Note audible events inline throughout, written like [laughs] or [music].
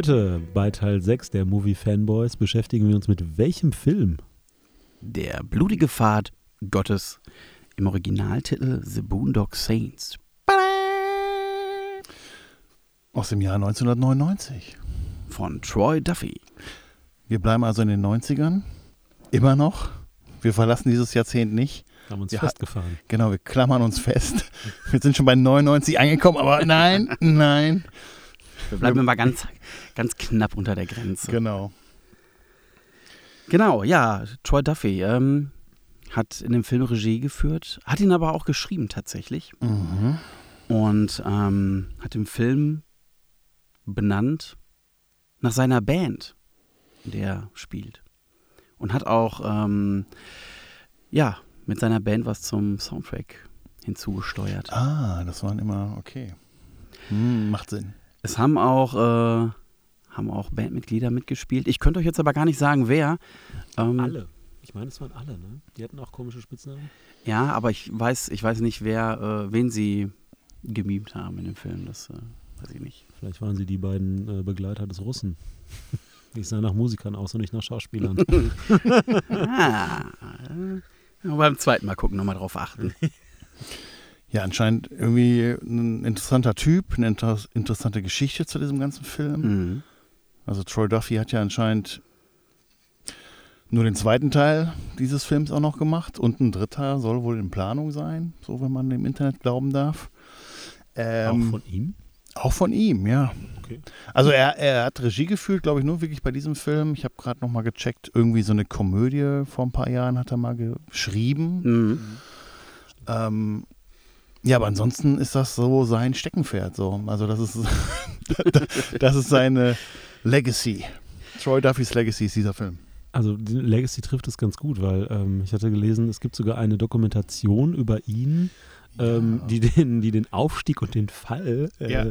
Heute bei Teil 6 der Movie Fanboys beschäftigen wir uns mit welchem Film? Der blutige Pfad Gottes im Originaltitel The Boondock Saints. Aus dem Jahr 1999. Von Troy Duffy. Wir bleiben also in den 90ern. Immer noch. Wir verlassen dieses Jahrzehnt nicht. Haben uns Wir festgefahren. Genau, wir klammern uns fest. Wir sind schon bei 99 angekommen, aber nein, nein. Wir bleiben immer ganz, ganz knapp unter der Grenze. Genau. Genau, ja, Troy Duffy ähm, hat in dem Film Regie geführt, hat ihn aber auch geschrieben tatsächlich Mhm. und ähm, hat den Film benannt nach seiner Band, in der er spielt. Und hat auch, ähm, ja, mit seiner Band was zum Soundtrack hinzugesteuert. Ah, das waren immer, okay. Hm, macht Sinn. Es haben auch, äh, haben auch Bandmitglieder mitgespielt. Ich könnte euch jetzt aber gar nicht sagen, wer. Ähm, Alle. Ich meine, es waren alle, ne? Die hatten auch komische Spitznamen. Ja, aber ich weiß, ich weiß nicht, wer, äh, wen sie gemimt haben in dem Film. Das äh, weiß ich nicht. Vielleicht waren sie die beiden äh, Begleiter des Russen. [laughs] Ich sah nach Musikern aus und nicht nach Schauspielern. [laughs] Ah, äh, beim zweiten Mal gucken, nochmal drauf achten. Ja, anscheinend irgendwie ein interessanter Typ, eine inter interessante Geschichte zu diesem ganzen Film. Mhm. Also Troy Duffy hat ja anscheinend nur den zweiten Teil dieses Films auch noch gemacht und ein dritter soll wohl in Planung sein, so wenn man dem Internet glauben darf. Ähm, auch von ihm? auch von ihm, ja. Okay. Also er, er hat Regie geführt, glaube ich, nur wirklich bei diesem Film. Ich habe gerade noch mal gecheckt, irgendwie so eine Komödie vor ein paar Jahren hat er mal geschrieben. Mhm. Ähm, ja, aber ansonsten ist das so sein Steckenpferd. So. Also das ist, [laughs] das ist seine Legacy. Troy Duffys Legacy ist dieser Film. Also Legacy trifft es ganz gut, weil ähm, ich hatte gelesen, es gibt sogar eine Dokumentation über ihn, ähm, Ja. die, den, die den Aufstieg und den Fall äh, Ja.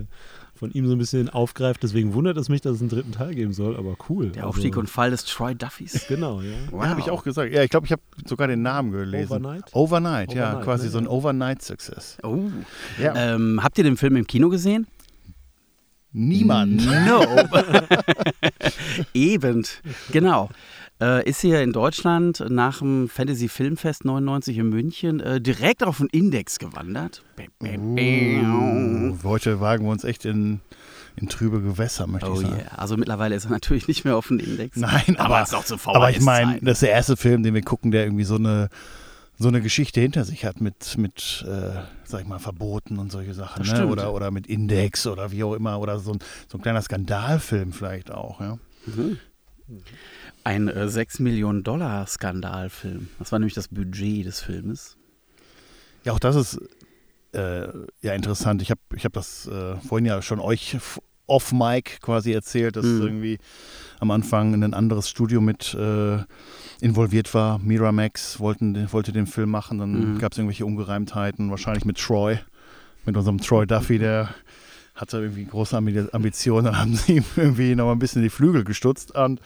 von ihm so ein bisschen aufgreift. Deswegen wundert es mich, dass es einen dritten Teil geben soll, aber cool. Der Aufstieg und Fall des Troy Duffys. [laughs] Genau, ja. Wow. Ja, habe ich auch gesagt. Ja, ich glaube, ich habe sogar den Namen gelesen. Overnight? Overnight, ja, Overnight, quasi ne? so ein Overnight-Success. Oh. Ja. Ähm, habt ihr den Film im Kino gesehen? Niemand. No. [laughs] Eben, genau. Äh, ist hier in Deutschland nach dem Fantasy Filmfest 99 in München äh, direkt auf den Index gewandert. Uh, heute wagen wir uns echt in, in trübe Gewässer, möchte Oh ich sagen. yeah. Also mittlerweile ist er natürlich nicht mehr auf dem Index. Nein, aber, ist auch zu aber ich meine, das ist der erste Film, den wir gucken, der irgendwie so eine, so eine Geschichte hinter sich hat mit, mit äh, sag ich mal, Verboten und solche Sachen. Ne? Oder, oder mit Index oder wie auch immer. Oder so ein, so ein kleiner Skandalfilm vielleicht auch. Ja? Mhm. Ein äh, 6 Millionen Dollar Skandalfilm. Das war nämlich das Budget des Filmes. Ja, auch das ist äh, ja interessant. Ich habe ich hab das äh, vorhin ja schon euch off-Mic quasi erzählt, dass Mhm. irgendwie am Anfang ein anderes Studio mit äh, involviert war. Miramax wollten, wollte den Film machen, dann Mhm. gab es irgendwelche Ungereimtheiten, wahrscheinlich mit Troy, mit unserem Troy Duffy, der hatte irgendwie große Ambi- Ambitionen, dann [laughs] haben sie ihm irgendwie noch mal ein bisschen die Flügel gestutzt und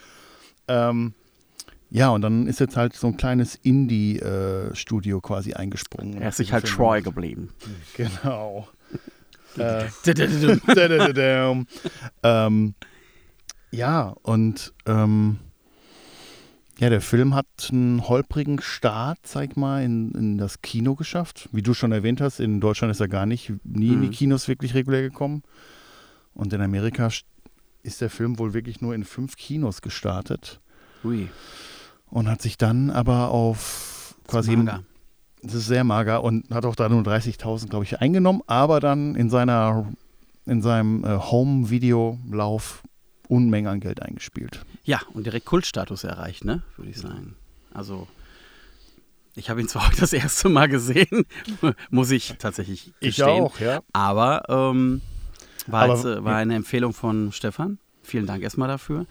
ähm, ja, und dann ist jetzt halt so ein kleines Indie-Studio quasi eingesprungen. Er ist sich halt Troy geblieben. Genau. [laughs] äh, dadadadam. [laughs] ähm, ja, und ähm, ja, der Film hat einen holprigen Start, sag ich mal, in, in das Kino geschafft. Wie du schon erwähnt hast, in Deutschland ist er gar nicht, nie in die Mhm. Kinos wirklich regulär gekommen. Und in Amerika st- ist der Film wohl wirklich nur in fünf Kinos gestartet Ui, und hat sich dann aber auf quasi mager. das ist sehr mager und hat auch da nur 30.000, glaube ich, eingenommen, aber dann in seiner in seinem äh, Home-Video-Lauf Unmengen an Geld eingespielt. Ja, und direkt Kultstatus erreicht, ne? Würde ich sagen. Also, ich habe ihn zwar [laughs] heute das erste Mal gesehen, [laughs] muss ich tatsächlich gestehen. ja. Aber ähm, war, Aber- jetzt, äh, war eine Empfehlung von Stefan. Vielen Dank erstmal dafür.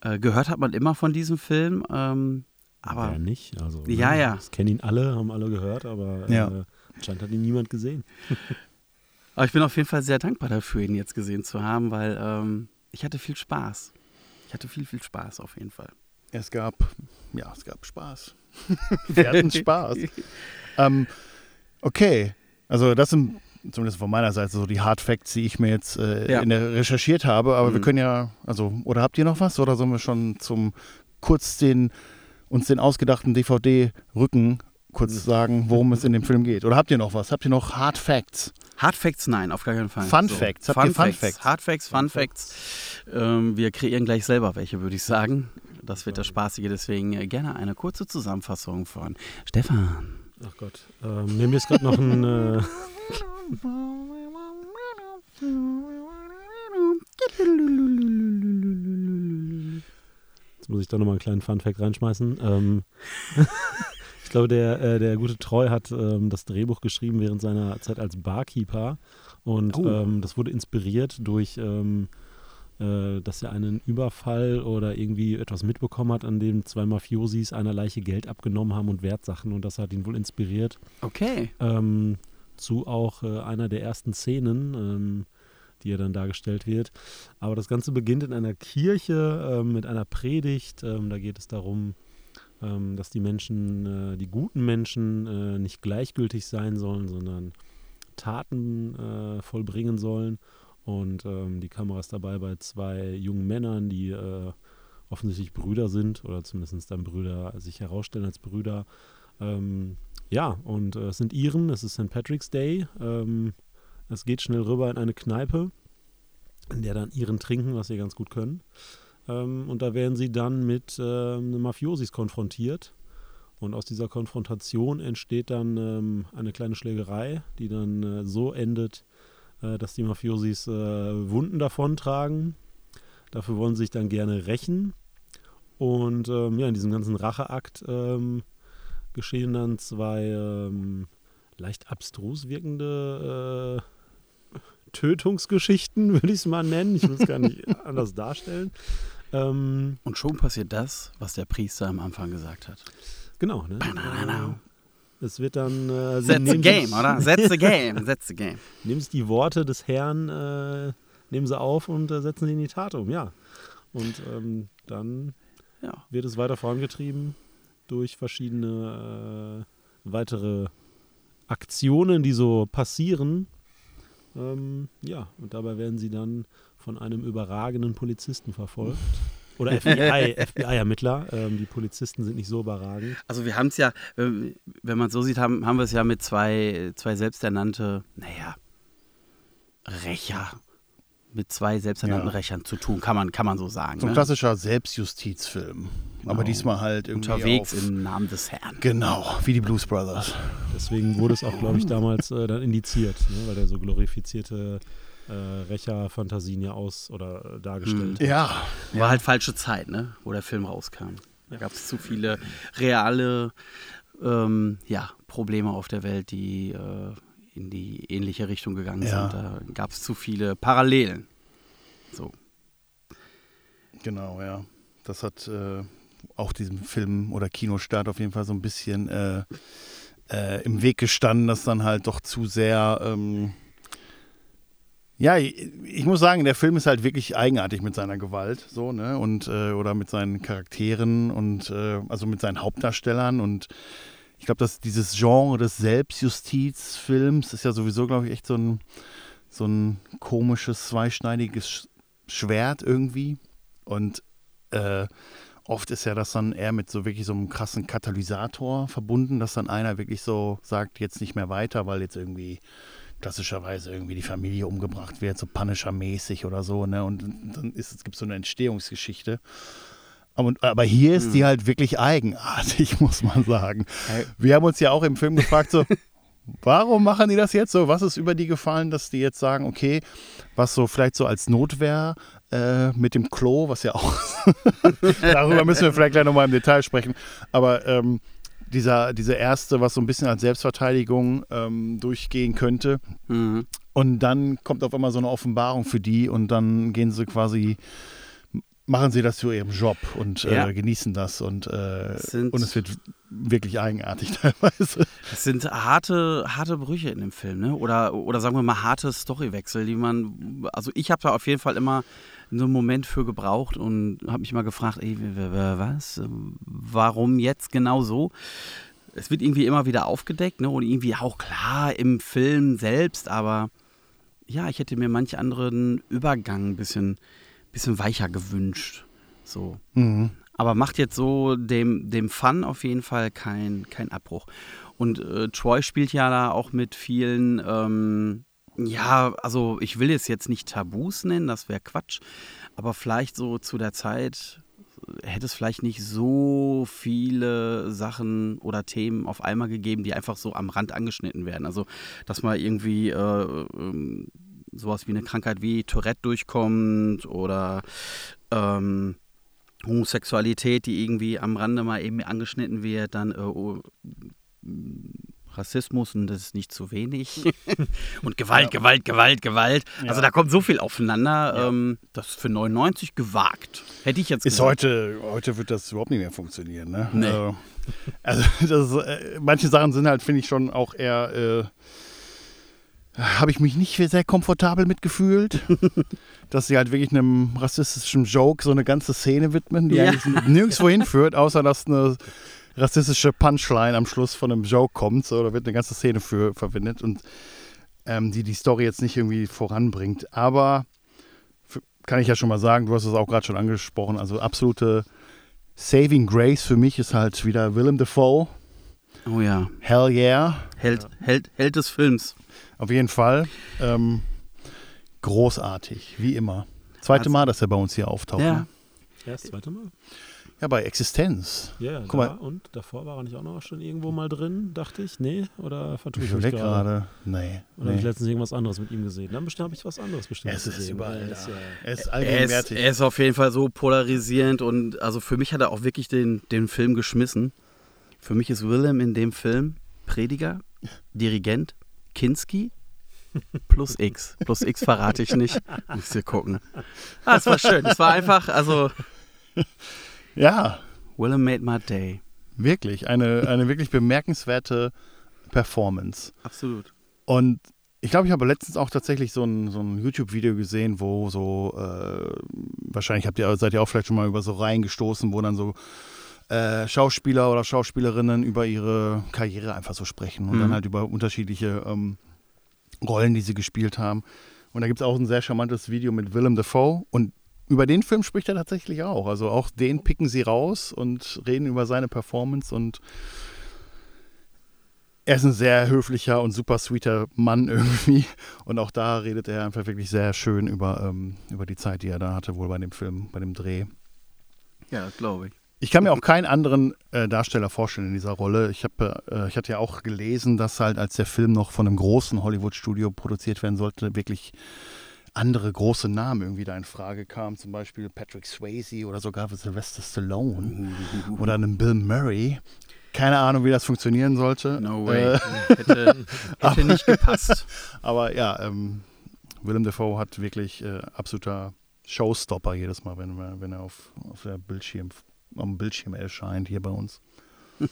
Äh, gehört hat man immer von diesem Film. Ähm, aber Wer nicht? Also, Ja, ne, ja. Das kennen ihn alle, haben alle gehört, aber Ja. äh, anscheinend hat ihn niemand gesehen. [laughs] Aber ich bin auf jeden Fall sehr dankbar dafür, ihn jetzt gesehen zu haben, weil ähm, ich hatte viel Spaß. Ich hatte viel, viel Spaß auf jeden Fall. Es gab, ja, es gab Spaß. [laughs] Wir hatten Spaß. ähm, okay, also das im zumindest von meiner Seite, so die Hard Facts, die ich mir jetzt äh, Ja. recherchiert habe. Aber wir Mhm. können ja, also, oder habt ihr noch was? Oder sollen wir schon zum kurz den uns den ausgedachten DVD-Rücken kurz sagen, worum es in dem Film geht? Oder habt ihr noch was? Habt ihr noch Hard Facts? Hard Facts, nein, auf gar keinen Fall. Fun Facts. Habt Fun, Fun Facts. Facts? Hard Facts, Fun Facts. Ähm, wir kreieren gleich selber welche, würde ich sagen. Das wird das Spaßige, deswegen äh, gerne eine kurze Zusammenfassung von Stefan. Ach Gott. Ähm, mir ist gerade noch ein. Äh, [laughs] jetzt muss ich da nochmal einen kleinen Funfact reinschmeißen. Ähm, [laughs] glaube, der, äh, der gute Treu hat ähm, das Drehbuch geschrieben während seiner Zeit als Barkeeper. Und Oh. ähm, das wurde inspiriert durch, ähm, äh, dass er einen Überfall oder irgendwie etwas mitbekommen hat, an dem zwei Mafiosis einer Leiche Geld abgenommen haben und Wertsachen. Und das hat ihn wohl inspiriert Okay. ähm, zu auch äh, einer der ersten Szenen, ähm, die ja dann dargestellt wird. Aber das Ganze beginnt in einer Kirche ähm, mit einer Predigt. Ähm, da geht es darum, ähm, dass die Menschen, äh, die guten Menschen äh, nicht gleichgültig sein sollen, sondern Taten äh, vollbringen sollen. Und ähm, die Kamera ist dabei bei zwei jungen Männern, die äh, offensichtlich Brüder sind oder zumindest dann Brüder sich herausstellen als Brüder. Ähm, ja, und äh, es sind Iren, es ist St. Patrick's Day. Ähm, es geht schnell rüber in eine Kneipe, in der dann Iren trinken, was sie ganz gut können. Ähm, und da werden sie dann mit ähm, Mafiosis konfrontiert. Und aus dieser Konfrontation entsteht dann ähm, eine kleine Schlägerei, die dann äh, so endet, äh, dass die Mafiosis äh, Wunden davontragen. Dafür wollen sie sich dann gerne rächen. Und ähm, ja, in diesem ganzen Racheakt ähm, geschehen dann zwei ähm, leicht abstrus wirkende äh, [laughs] Tötungsgeschichten, [laughs] würde ich es mal nennen. Ich will es gar nicht [laughs] anders darstellen. Ähm, Und schon passiert das, was der Priester am Anfang gesagt hat. genau, ne? Äh, es wird dann. Äh, sie That's the game, sich- oder? [laughs] That's the game. That's the game. nehmen sich die Worte des Herrn, äh, nehmen sie auf und äh, setzen sie in die Tat um, ja. Und ähm, dann Ja. wird es weiter vorangetrieben durch verschiedene äh, weitere Aktionen, die so passieren. Ähm, ja, und dabei werden sie dann von einem überragenden Polizisten verfolgt. Oder FBI, [laughs] FBI-Ermittler. Ähm, die Polizisten sind nicht so überragend. Also wir haben es ja, wenn man es so sieht, haben, haben wir es ja mit zwei, zwei selbsternannte, naja, Rächer, mit zwei selbsternannten Ja. Rächern zu tun, kann man, kann man so sagen. So ein ne? klassischer Selbstjustizfilm. Aber Genau. diesmal halt irgendwie Unterwegs auf, im Namen des Herrn. Genau, wie die Blues Brothers. Deswegen wurde es auch, glaube ich, damals äh, dann indiziert, ne? weil der so glorifizierte äh, Rächer-Fantasien ja aus oder äh, dargestellt hat. Ja, War halt falsche Zeit, ne? wo der Film rauskam. Da gab es zu viele reale ähm, ja, Probleme auf der Welt, die äh, in die ähnliche Richtung gegangen Ja. sind. Da gab es zu viele Parallelen. So. genau, ja. Das hat äh, auch diesem Film oder Kinostart auf jeden Fall so ein bisschen äh, äh, im Weg gestanden, dass dann halt doch zu sehr. Ähm, ja, ich, muss sagen, der Film ist halt wirklich eigenartig mit seiner Gewalt, so, ne? Und äh, oder mit seinen Charakteren und äh, also mit seinen Hauptdarstellern und ich glaube, dass dieses Genre des Selbstjustizfilms ist ja sowieso, glaube ich, echt so ein, so ein komisches, zweischneidiges Sch- Schwert irgendwie. Und äh, oft ist ja das dann eher mit so wirklich so einem krassen Katalysator verbunden, dass dann einer wirklich so sagt, jetzt nicht mehr weiter, weil jetzt irgendwie klassischerweise irgendwie die Familie umgebracht wird, so Punisher-mäßig oder so, ne? Und dann ist es gibt so eine Entstehungsgeschichte. Aber, aber hier ist die halt wirklich eigenartig, [laughs] muss man sagen. Wir haben uns ja auch im Film gefragt, so, [laughs] warum machen die das jetzt so? Was ist über die gefallen, dass die jetzt sagen, okay, was so vielleicht so als Notwehr äh, mit dem Klo, was ja auch, [laughs] darüber müssen wir vielleicht gleich nochmal im Detail sprechen, aber ähm, dieser, diese erste, was so ein bisschen als Selbstverteidigung ähm, durchgehen könnte. Mhm. Und dann kommt auf einmal so eine Offenbarung für die und dann gehen sie quasi, machen sie das zu ihrem Job und Ja. äh, genießen das und, äh, Es sind- und es wird wirklich eigenartig [laughs] teilweise. Es sind harte, harte Brüche in dem Film, ne? Oder, oder sagen wir mal harte Storywechsel, die man. Also ich habe da auf jeden Fall immer so einen Moment für gebraucht und habe mich mal gefragt, ey, was? Warum jetzt genau so? es wird irgendwie immer wieder aufgedeckt, ne? Und irgendwie auch klar im Film selbst, aber ja, ich hätte mir manch anderen Übergang ein bisschen, bisschen weicher gewünscht. So. Mhm. Aber macht jetzt so dem, dem Fun auf jeden Fall keinen kein Abbruch. Und äh, Troy spielt ja da auch mit vielen, ähm, ja, also ich will es jetzt nicht Tabus nennen, das wäre Quatsch, aber vielleicht so zu der Zeit hätte es vielleicht nicht so viele Sachen oder Themen auf einmal gegeben, die einfach so am Rand angeschnitten werden. Also, dass mal irgendwie äh, ähm, sowas wie eine Krankheit wie Tourette durchkommt oder ähm, Homosexualität, die irgendwie am Rande mal eben angeschnitten wird, dann äh, oh, Rassismus und das ist nicht zu wenig. [laughs] und Gewalt, Ja. Gewalt, Gewalt, Gewalt. Also Ja. da kommt so viel aufeinander. Ja. Ähm, das ist für 99 gewagt. Hätte ich jetzt Ist gesagt. heute, heute wird das überhaupt nicht mehr funktionieren, ne? Nee. Also, [laughs] also das, ist, äh, manche Sachen sind halt, finde ich, schon auch eher, äh, habe ich mich nicht sehr komfortabel mitgefühlt, [laughs] dass sie halt wirklich einem rassistischen Joke so eine ganze Szene widmen, die Ja. eigentlich nirgendwo hinführt, [laughs] außer dass eine rassistische Punchline am Schluss von einem Joke kommt, so, da wird eine ganze Szene für verwendet und ähm, die die Story jetzt nicht irgendwie voranbringt. Aber f- kann ich ja schon mal sagen, du hast es auch gerade schon angesprochen, also absolute Saving Grace für mich ist halt wieder Willem Dafoe. Oh ja. Hell yeah. Held, Held, Held des Films. Auf jeden Fall. Ähm, großartig, wie immer. Zweite Mal, dass er bei uns hier auftaucht. Ja. Ne? Ja, das zweite Mal. ja, bei Existenz. Ja, Guck da, mal. und davor war er nicht auch noch schon irgendwo mal drin, dachte ich. Nee, oder vertue Ich ich mich gerade? gerade. Nee. Oder habe ich nee. letztens irgendwas anderes mit ihm gesehen? Dann bestimmt habe ich was anderes bestimmt Es ist gesehen. überall Ja, da. ist ja- Er ist Er ist, allgegenwärtig. er ist auf jeden Fall so polarisierend und also für mich hat er auch wirklich den, den Film geschmissen. Für mich ist Willem in dem Film Prediger, Dirigent, Kinski plus X. Plus X verrate ich nicht. Müsst ihr gucken. Ah, es war schön. Es war einfach, also ja, Willem made my day. wirklich. Eine, eine wirklich bemerkenswerte Performance. Absolut. Und ich glaube, ich habe letztens auch tatsächlich so ein, so ein YouTube-Video gesehen, wo so, äh, wahrscheinlich habt ihr, seid ihr auch vielleicht schon mal über so Reihen gestoßen, wo dann so äh, Schauspieler oder Schauspielerinnen über ihre Karriere einfach so sprechen und Mhm. dann halt über unterschiedliche ähm, Rollen, die sie gespielt haben. Und da gibt es auch ein sehr charmantes Video mit Willem Dafoe und über den Film spricht er tatsächlich auch. Also auch den picken sie raus und reden über seine Performance und er ist ein sehr höflicher und super sweeter Mann [laughs] irgendwie. Und auch da redet er einfach wirklich sehr schön über, ähm, über die Zeit, die er da hatte, wohl bei dem Film, bei dem Dreh. Ja, glaube ich. Ich kann mir auch keinen anderen äh, Darsteller vorstellen in dieser Rolle. Ich, hab, äh, ich hatte ja auch gelesen, dass halt, als der Film noch von einem großen Hollywood-Studio produziert werden sollte, wirklich andere große Namen irgendwie da in Frage kamen. Zum Beispiel Patrick Swayze oder sogar Sylvester Stallone oder einem Bill Murray. Keine Ahnung, wie das funktionieren sollte. No way. Äh, [laughs] Hätte, hätte nicht gepasst. [laughs] aber ja, ähm, Willem Dafoe hat wirklich äh, absoluter Showstopper jedes Mal, wenn, er- wenn er auf, auf der Bildschirm, am Bildschirm erscheint hier bei uns. [laughs]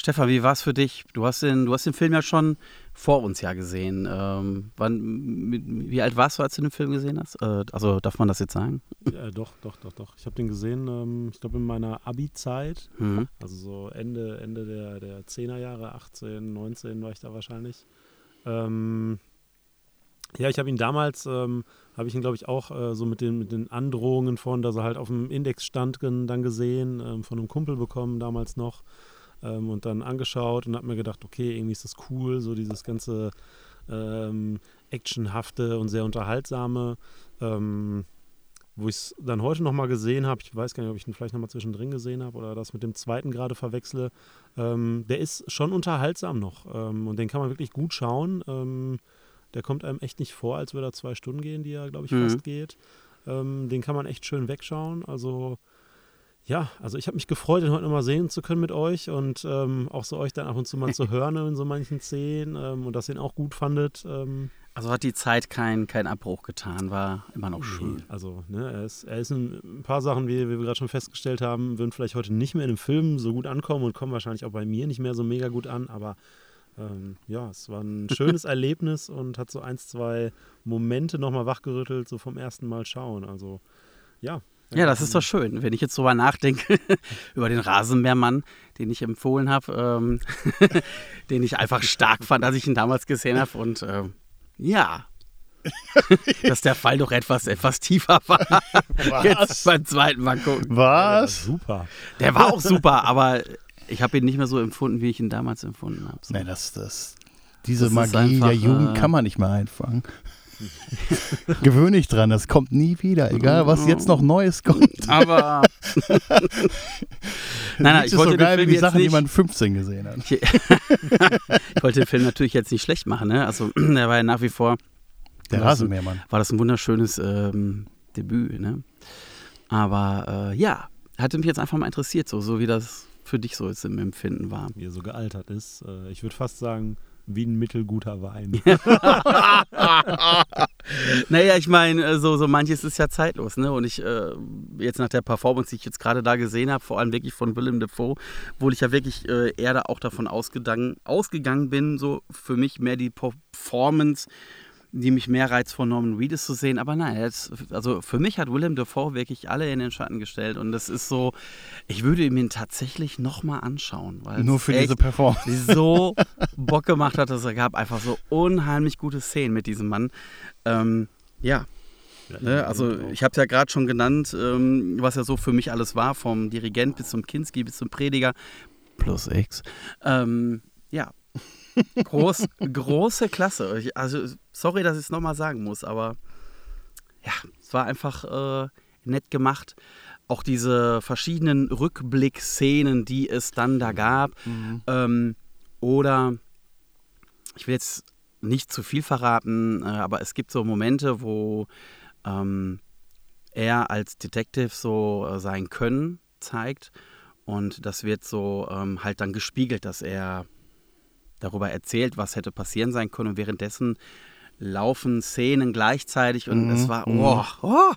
Stefan, wie war es für dich? Du hast, den, du hast den Film ja schon vor uns ja gesehen. Ähm, wann, wie alt warst du, als du den Film gesehen hast? Äh, also darf man das jetzt sagen? ja, doch, doch, doch, doch. Ich habe den gesehen, ähm, ich glaube in meiner Abi-Zeit, Mhm. also so Ende, Ende der, der 10er Jahre, 18, 19 war ich da wahrscheinlich. Ähm, ja, ich habe ihn damals, ähm, habe ich ihn glaube ich auch äh, so mit den, mit den Androhungen von, dass er halt auf dem Index stand, dann gesehen, ähm, von einem Kumpel bekommen damals noch ähm, und dann angeschaut und habe mir gedacht, okay, irgendwie ist das cool, so dieses ganze ähm, actionhafte und sehr unterhaltsame. Ähm, wo ich es dann heute nochmal gesehen habe, ich weiß gar nicht, ob ich ihn vielleicht nochmal zwischendrin gesehen habe oder das mit dem zweiten gerade verwechsle, ähm, der ist schon unterhaltsam noch und den kann man wirklich gut schauen. Der kommt einem echt nicht vor, als würde er zwei Stunden gehen, die er, glaube ich, Mhm. fast geht. Ähm, den kann man echt schön wegschauen. Also ja, also ich habe mich gefreut, den heute nochmal sehen zu können mit euch und ähm, auch so euch dann ab und zu mal zu [laughs] hören in so manchen Szenen ähm, und dass ihr ihn auch gut fandet. Ähm, Also hat die Zeit keinen kein Abbruch getan, war immer noch schön. Also, ne, er ist, er ist in ein paar Sachen, wie, wie wir gerade schon festgestellt haben, würden vielleicht heute nicht mehr in dem Film so gut ankommen und kommen wahrscheinlich auch bei mir nicht mehr so mega gut an, aber ähm, ja, es war ein schönes [laughs] Erlebnis und hat so ein, zwei Momente nochmal wachgerüttelt, so vom ersten Mal schauen. Also, ja, Ja, das ist doch schön, wenn ich jetzt drüber nachdenke, [laughs] über den Rasenmähermann, den ich empfohlen habe, ähm, [laughs] den ich einfach stark fand, als ich ihn damals gesehen habe. Und ähm, ja, dass der Fall doch etwas, etwas tiefer war. Was? Jetzt beim zweiten Mal gucken. Was? Super. Der war auch super, aber ich habe ihn nicht mehr so empfunden, wie ich ihn damals empfunden habe. So. Nee, das, das, diese Das Magie einfach, der Jugend äh, kann man nicht mehr einfangen. [laughs] Gewöhn dich dran, das kommt nie wieder, egal was jetzt noch Neues kommt. [laughs] Aber. [laughs] nein, nein, ich wollte so den geil, wie Film die jetzt Sachen, die nicht. man 15 gesehen hat. Ich, ich wollte den Film natürlich jetzt nicht schlecht machen, ne? Also, [clears throat] der war ja nach wie vor, Der? Rasenmähermann. war das ein wunderschönes ähm, Debüt, ne? Aber äh, ja, hatte mich jetzt einfach mal interessiert, so, so wie das für dich so jetzt im Empfinden war. Wie er so gealtert ist. Äh, ich würde fast sagen, wie ein mittelguter Wein. [laughs] [laughs] Naja, ich meine, äh, so, so manches ist ja zeitlos, ne? Und ich, äh, jetzt nach der Performance, die ich jetzt gerade da gesehen habe, vor allem wirklich von Willem Dafoe, wo ich ja wirklich äh, eher da auch davon ausgegangen, ausgegangen bin, so für mich mehr die Performance, die mich mehr reizt, von Norman Reedus zu sehen. Aber nein, jetzt, also für mich hat Willem Dafoe wirklich alle in den Schatten gestellt. Und das ist so, ich würde ihn mir tatsächlich nochmal anschauen. Weil Nur es für diese Performance. so Bock gemacht hat, dass er gab einfach so unheimlich gute Szenen mit diesem Mann. Ähm, ja, ne, also ich habe es ja gerade schon genannt, ähm, was ja so für mich alles war, vom Dirigent bis zum Kinski bis zum Prediger plus X. Ähm, ja, Groß, große Klasse. Ich, also sorry, dass ich es nochmal sagen muss, aber ja, es war einfach äh, nett gemacht. Auch diese verschiedenen Rückblick-Szenen, die es dann da gab. Mhm. Ähm, oder ich will jetzt nicht zu viel verraten, äh, aber es gibt so Momente, wo ähm, er als Detective so äh, sein Können zeigt und das wird so ähm, halt dann gespiegelt, dass er darüber erzählt, was hätte passieren sein können und währenddessen laufen Szenen gleichzeitig und Mhm, es war, mhm. oh, oh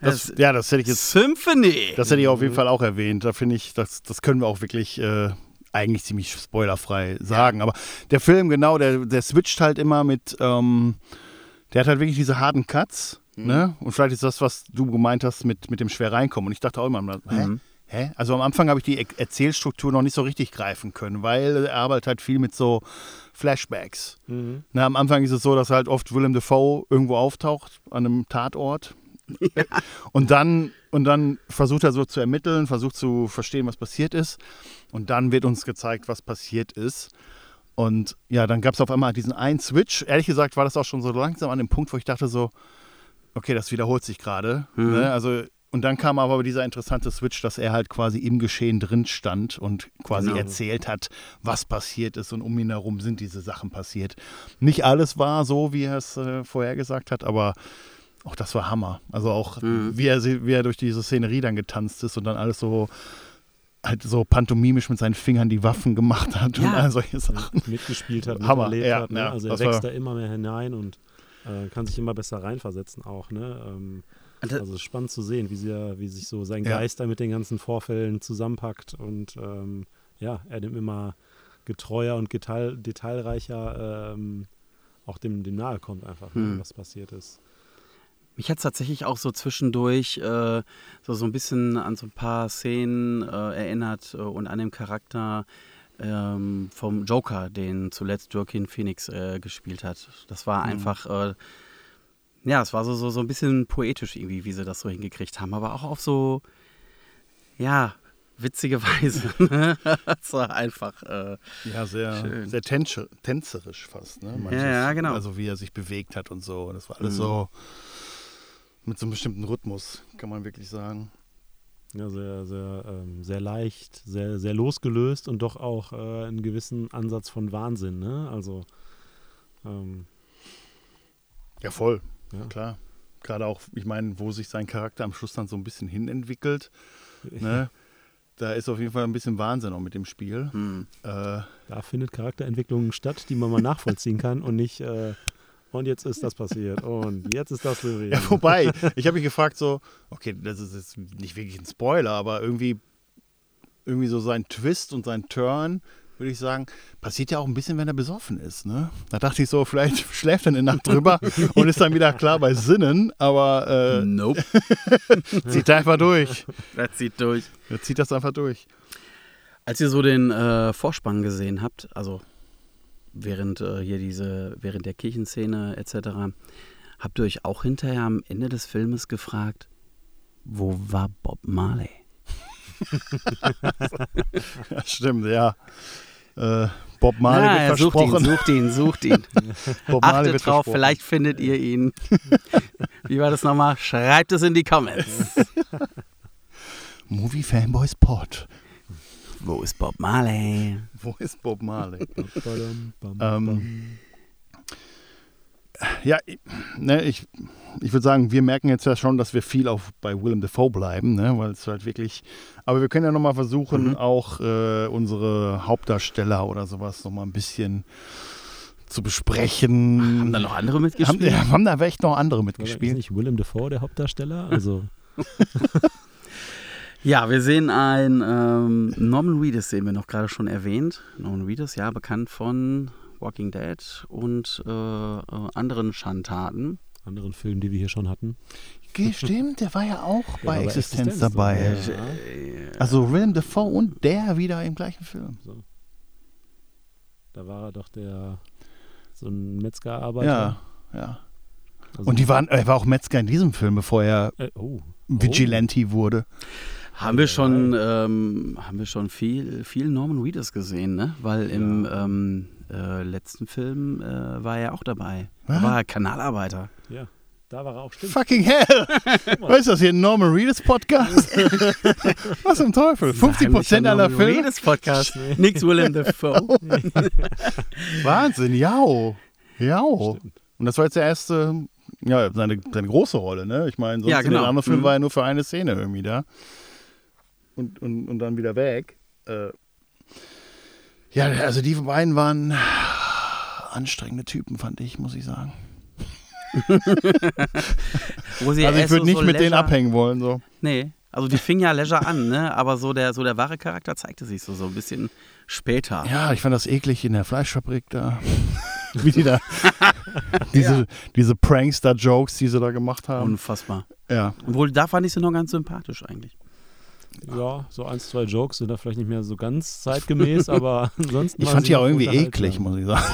Das, es- ja, das hätte ich jetzt, Symphony. das hätte ich auf jeden Fall auch erwähnt. Da finde ich, das, das können wir auch wirklich äh, eigentlich ziemlich spoilerfrei sagen. Aber der Film, genau, der, der switcht halt immer mit, ähm, der hat halt wirklich diese harten Cuts. Mhm. Ne? Und vielleicht ist das, was du gemeint hast, mit, mit dem schwer reinkommen. Und ich dachte auch immer, hä? Mhm. Hä? Also am Anfang habe ich die Er- Erzählstruktur noch nicht so richtig greifen können, weil er arbeitet halt viel mit so Flashbacks. Mhm. Na, am Anfang ist es so, dass halt oft Willem Dafoe irgendwo auftaucht an einem Tatort. [laughs] Und dann, und dann versucht er so zu ermitteln, versucht zu verstehen, was passiert ist. Und dann wird uns gezeigt, was passiert ist. Und ja, dann gab es auf einmal diesen einen Switch. Ehrlich gesagt war das auch schon so langsam an dem Punkt, wo ich dachte so, okay, das wiederholt sich gerade. Mhm. Ne? Also, und dann kam aber dieser interessante Switch, dass er halt quasi im Geschehen drin stand und quasi Genau. erzählt hat, was passiert ist und um ihn herum sind diese Sachen passiert. Nicht alles war so, wie er es äh, vorher gesagt hat, aber auch das war Hammer. Also auch, Mhm. wie, er, wie er durch diese Szenerie dann getanzt ist und dann alles so halt so pantomimisch mit seinen Fingern die Waffen gemacht hat und Ja. all solche Sachen. mitgespielt hat, Hammer, miterlebt ja, hat. Ne? ja, also er wächst war- da immer mehr hinein und äh, kann sich immer besser reinversetzen auch. Ne? Ähm, Und also es ist spannend zu sehen, wie, sie, wie sich so sein Ja. Geist da mit den ganzen Vorfällen zusammenpackt und ähm, ja, er dem immer getreuer und detail, detailreicher ähm, auch dem, dem nahe kommt einfach, ne, Hm. was passiert ist. Mich hat es tatsächlich auch so zwischendurch äh, so, so ein bisschen an so ein paar Szenen äh, erinnert äh, und an den Charakter ähm, vom Joker, den zuletzt Joaquin Phoenix äh, gespielt hat. Das war Mhm. einfach, äh, ja, es war so, so, so ein bisschen poetisch irgendwie, wie sie das so hingekriegt haben, aber auch auf so, ja, witzige [laughs] Weise. ne? Es war einfach, äh, Ja, sehr, Schön. sehr tänzer, tänzerisch fast. Ne? Ja, ja, genau. Also wie er sich bewegt hat und so. Das war alles Mhm. so mit so einem bestimmten Rhythmus, kann man wirklich sagen. Ja, sehr, sehr, ähm, sehr leicht, sehr, sehr losgelöst und doch auch äh, einen gewissen Ansatz von Wahnsinn. Ne? Also ähm, Ja, voll, ja. klar. Gerade auch, ich meine, wo sich sein Charakter am Schluss dann so ein bisschen hinentwickelt. Ne? Da ist auf jeden Fall ein bisschen Wahnsinn auch mit dem Spiel. hm. Äh, Da findet Charakterentwicklung statt, die man mal nachvollziehen kann und nicht, äh, und jetzt ist das passiert und jetzt ist das gewesen. ja, wobei, ich habe mich gefragt so, okay, das ist jetzt nicht wirklich ein Spoiler, aber irgendwie, irgendwie so sein Twist und sein Turn, würde ich sagen, passiert ja auch ein bisschen, wenn er besoffen ist. Ne? Da dachte ich so, vielleicht [laughs] schläft er eine Nacht drüber und ist dann wieder klar bei Sinnen, aber äh, Nope. [laughs] zieht er einfach durch. Das zieht durch. Er zieht das einfach durch. Als ihr so den äh, Vorspann gesehen habt, also während äh, hier diese, während der Kirchenszene etc., habt ihr euch auch hinterher am Ende des Filmes gefragt, wo war Bob Marley? Ja, [laughs] stimmt, ja. Äh, Bob Marley Na, wird sucht ihn, versprochen. sucht ihn, sucht ihn. [laughs] Bob Marley Achtet wird drauf, versprochen. vielleicht findet ihr ihn. [laughs] Wie war das nochmal? Schreibt es in die Comments. Movie Fanboys Pod. Wo ist Bob Marley? Wo ist Bob Marley? Ähm. Ja, ne, ich, ich würde sagen, wir merken jetzt ja schon, dass wir viel auch bei Willem Dafoe bleiben, ne, weil es halt wirklich. Aber wir können ja nochmal versuchen, Mhm. auch äh, unsere Hauptdarsteller oder sowas nochmal ein bisschen zu besprechen. Haben da noch andere haben, mitgespielt? ja, haben da echt noch andere Ist mitgespielt? nicht Willem Dafoe der Hauptdarsteller? Also, [laughs] Ja, wir sehen ein ähm, Norman Reedus, sehen wir noch gerade schon erwähnt. Norman Reedus, ja, bekannt von Walking Dead und äh, äh, anderen Schandtaten. Anderen Filmen, die wir hier schon hatten. Stimmt, der war ja auch Der bei Existenz, Existenz dabei. ja. Also Willem Dafoe und der wieder im gleichen Film. So. Da war er doch der so ein Metzgerarbeiter. Ja, ja. Also, Und die waren, er war auch Metzger in diesem Film, bevor er äh, oh, Vigilante wurde. haben wir schon, ähm, haben wir schon viel, viel Norman Reedus gesehen, ne? Weil im Ja. ähm, äh, letzten Film äh, war er auch dabei. Da war er Kanalarbeiter. ja, da war er auch stimmt. Fucking hell! [laughs] Was ist das hier, ein Norman Reedus Podcast? [laughs] Was zum Teufel? 50% aller Filme? Reedus Podcast. [laughs] Nix Willem Dafoe. Wahnsinn, jao. Jao. Stimmt. Und das war jetzt der erste, ja, seine, seine große Rolle, ne? Ich meine, sonst Ja, in den genau. anderen Filmen Mhm. war er nur für eine Szene irgendwie da. Und, und, und dann wieder weg. Äh, ja, also die beiden waren anstrengende Typen, fand ich, muss ich sagen. [laughs] Also ich würde nicht so mit denen Leisure- abhängen wollen, so. Nee, also die fing ja Leisure an, ne? Aber so der, so der wahre Charakter zeigte sich so, so ein bisschen später. Ja, ich fand das eklig in der Fleischfabrik da. [laughs] Wie die da. [laughs] diese, diese Prankster-Jokes, die sie da gemacht haben. Unfassbar. ja. Obwohl, da fand ich sie noch ganz sympathisch eigentlich. Ja, so ein, zwei Jokes sind da vielleicht nicht mehr so ganz zeitgemäß, [laughs] aber ansonsten. Ich fand sie die auch irgendwie eklig, muss ich sagen.